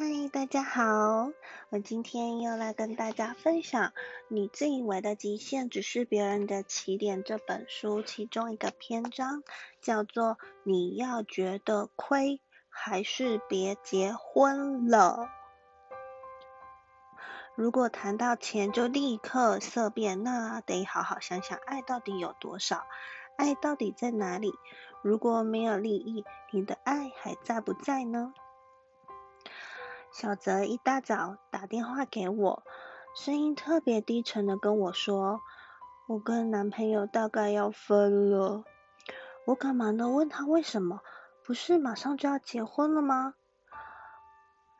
嗨，大家好！我今天又来跟大家分享《你自以为的极限只是别人的起点》这本书其中一个篇章，叫做“你要觉得亏，还是别结婚了”。如果谈到钱就立刻色变，那得好好想想爱到底有多少，爱到底在哪里？如果没有利益，你的爱还在不在呢？小泽一大早打电话给我，声音特别低沉的跟我说：“我跟男朋友大概要分了。”我赶忙的问他为什么？不是马上就要结婚了吗？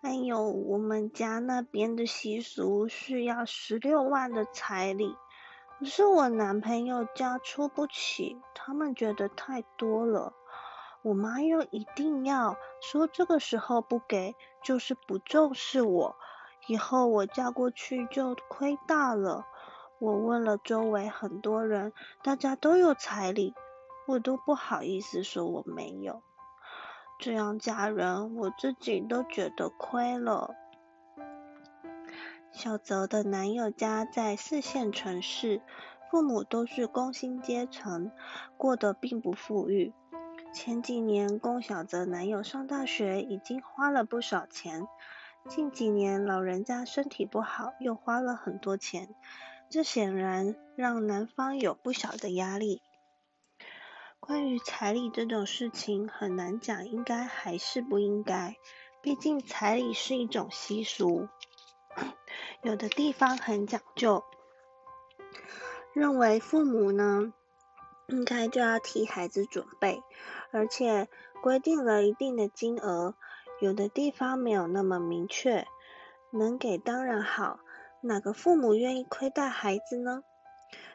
哎呦，我们家那边的习俗是要十六万的彩礼，可是我男朋友家出不起，他们觉得太多了。我妈又一定要说这个时候不给，就是不重视我，以后我嫁过去就亏大了。我问了周围很多人，大家都有彩礼，我都不好意思说我没有。这样嫁人，我自己都觉得亏了。小泽的男友家在四线城市，父母都是工薪阶层，过得并不富裕。前几年供小泽男友上大学已经花了不少钱，近几年老人家身体不好，又花了很多钱，这显然让男方有不小的压力。关于彩礼这种事情，很难讲应该还是不应该，毕竟彩礼是一种习俗，有的地方很讲究，认为父母呢。应该就要替孩子准备，而且规定了一定的金额，有的地方没有那么明确，能给当然好，哪个父母愿意亏待孩子呢？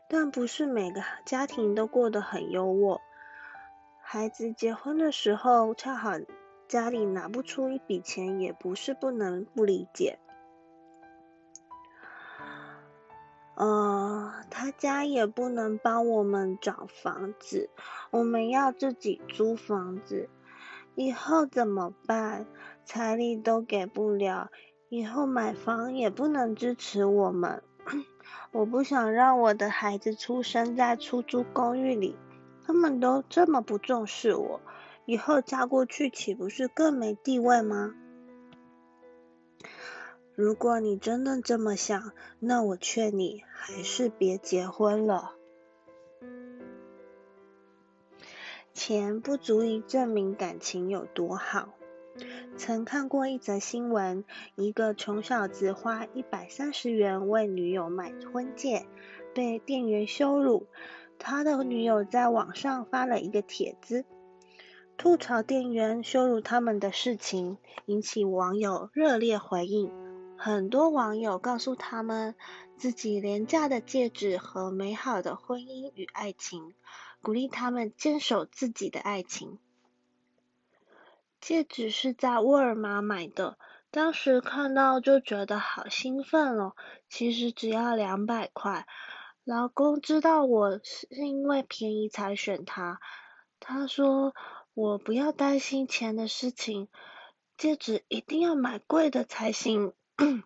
但不是每个家庭都过得很优渥，孩子结婚的时候恰好家里拿不出一笔钱，也不是不能不理解。呃，他家也不能帮我们找房子，我们要自己租房子。以后怎么办？彩礼都给不了，以后买房也不能支持我们。我不想让我的孩子出生在出租公寓里，他们都这么不重视我，以后嫁过去岂不是更没地位吗？如果你真的这么想，那我劝你还是别结婚了。钱不足以证明感情有多好。曾看过一则新闻，一个穷小子花一百三十元为女友买婚戒，被店员羞辱。他的女友在网上发了一个帖子，吐槽店员羞辱他们的事情，引起网友热烈回应。很多网友告诉他们自己廉价的戒指和美好的婚姻与爱情，鼓励他们坚守自己的爱情。戒指是在沃尔玛买的，当时看到就觉得好兴奋哦。其实只要两百块。老公知道我是因为便宜才选它，他说我不要担心钱的事情，戒指一定要买贵的才行。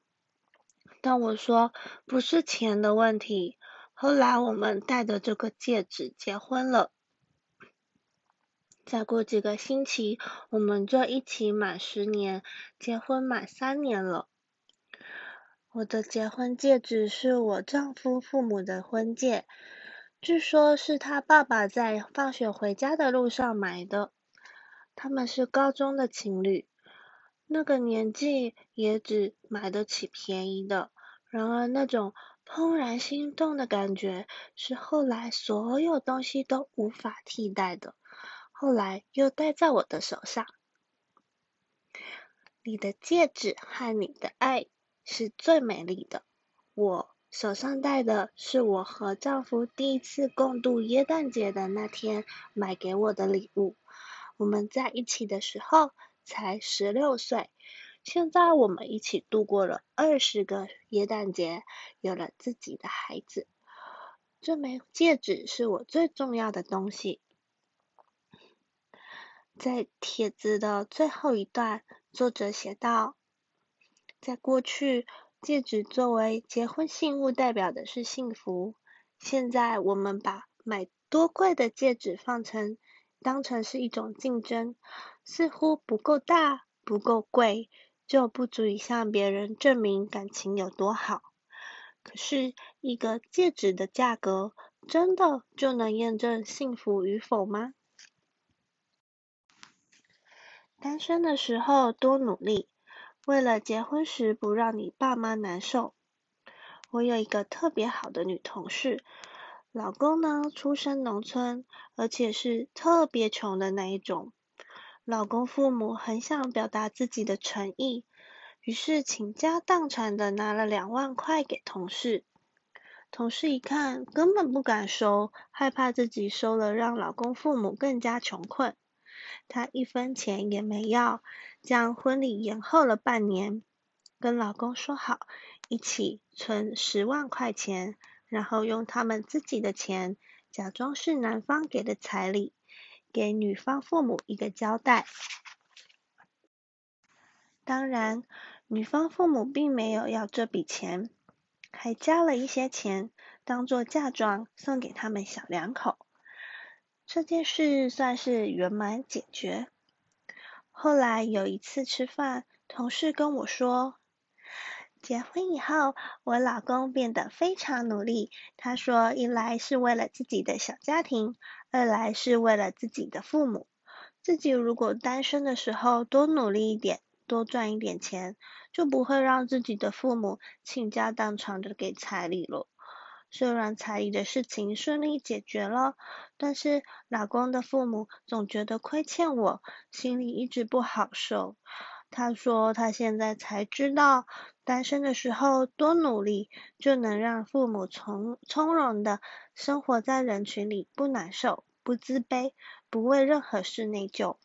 但我说不是钱的问题。后来我们戴着这个戒指结婚了。再过几个星期，我们就一起满十年，结婚满三年了。我的结婚戒指是我丈夫父母的婚戒，据说是他爸爸在放学回家的路上买的。他们是高中的情侣。那个年纪也只买得起便宜的，然而那种怦然心动的感觉是后来所有东西都无法替代的。后来又戴在我的手上，你的戒指和你的爱是最美丽的。我手上戴的是我和丈夫第一次共度耶诞节的那天买给我的礼物。我们在一起的时候。才十六岁，现在我们一起度过了二十个耶诞节，有了自己的孩子。这枚戒指是我最重要的东西。在帖子的最后一段，作者写道：“在过去，戒指作为结婚信物，代表的是幸福。现在，我们把买多贵的戒指放成当成是一种竞争，似乎不够大、不够贵，就不足以向别人证明感情有多好。可是，一个戒指的价格，真的就能验证幸福与否吗？单身的时候多努力，为了结婚时不让你爸妈难受。我有一个特别好的女同事，老公呢出身农村，而且是特别穷的那一种。老公父母很想表达自己的诚意，于是倾家荡产的拿了两万块给同事。同事一看，根本不敢收，害怕自己收了让老公父母更加穷困。她一分钱也没要，将婚礼延后了半年，跟老公说好一起存十万块钱，然后用他们自己的钱，假装是男方给的彩礼，给女方父母一个交代。当然，女方父母并没有要这笔钱，还加了一些钱，当做嫁妆送给他们小两口。这件事算是圆满解决。后来有一次吃饭，同事跟我说，结婚以后，我老公变得非常努力。他说，一来是为了自己的小家庭，二来是为了自己的父母。自己如果单身的时候多努力一点，多赚一点钱，就不会让自己的父母倾家荡产的给彩礼了。虽然彩礼的事情顺利解决了，但是老公的父母总觉得亏欠我，心里一直不好受。他说他现在才知道，单身的时候多努力，就能让父母从从容的生活在人群里，不难受，不自卑，不为任何事内疚。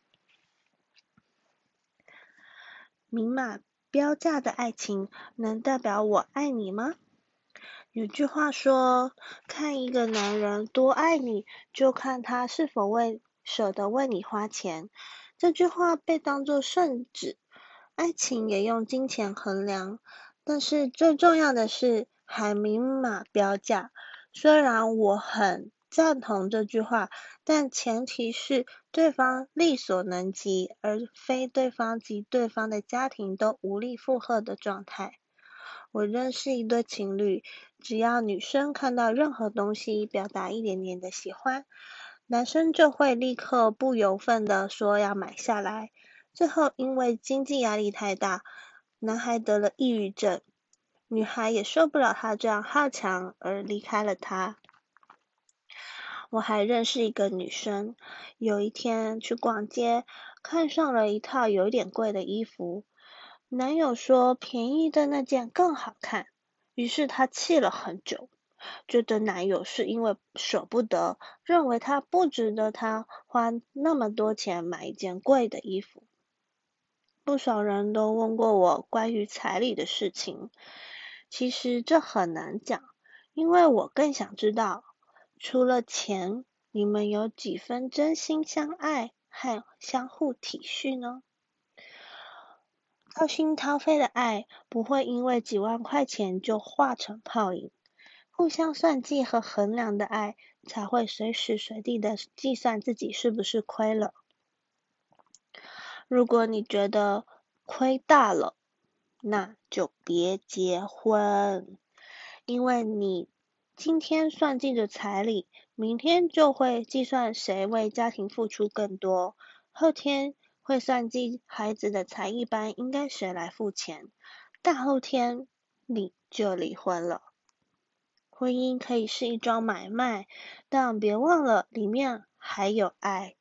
明码标价的爱情，能代表我爱你吗？有句话说，看一个男人多爱你，就看他是否为舍得为你花钱。这句话被当作圣旨，爱情也用金钱衡量，但是最重要的是还明码标价。虽然我很赞同这句话，但前提是对方力所能及，而非对方及对方的家庭都无力负荷的状态。我认识一对情侣，只要女生看到任何东西，表达一点点的喜欢，男生就会立刻不由分的说要买下来。最后因为经济压力太大，男孩得了抑郁症，女孩也受不了他这样好强，而离开了他。我还认识一个女生，有一天去逛街，看上了一套有点贵的衣服。男友说便宜的那件更好看，于是她气了很久，觉得男友是因为舍不得，认为他不值得她花那么多钱买一件贵的衣服。不少人都问过我关于彩礼的事情，其实这很难讲，因为我更想知道，除了钱，你们有几分真心相爱和相互体恤呢？掏心掏肺的爱不会因为几万块钱就化成泡影，互相算计和衡量的爱才会随时随地的计算自己是不是亏了。如果你觉得亏大了，那就别结婚，因为你今天算计着彩礼，明天就会计算谁为家庭付出更多，后天。会算计孩子的才艺班应该谁来付钱？大后天你就离婚了。婚姻可以是一桩买卖，但别忘了里面还有爱，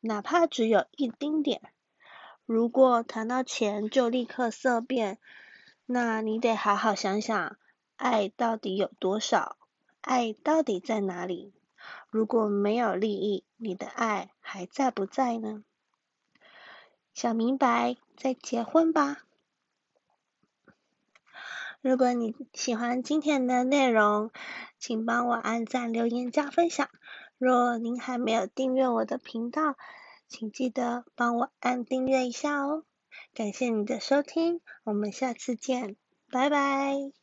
哪怕只有一丁点。如果谈到钱就立刻色变，那你得好好想想，爱到底有多少？爱到底在哪里？如果没有利益，你的爱还在不在呢？想明白再结婚吧。如果你喜欢今天的内容，请帮我按赞、留言、加分享。若您还没有订阅我的频道，请记得帮我按订阅一下哦。感谢你的收听，我们下次见，拜拜。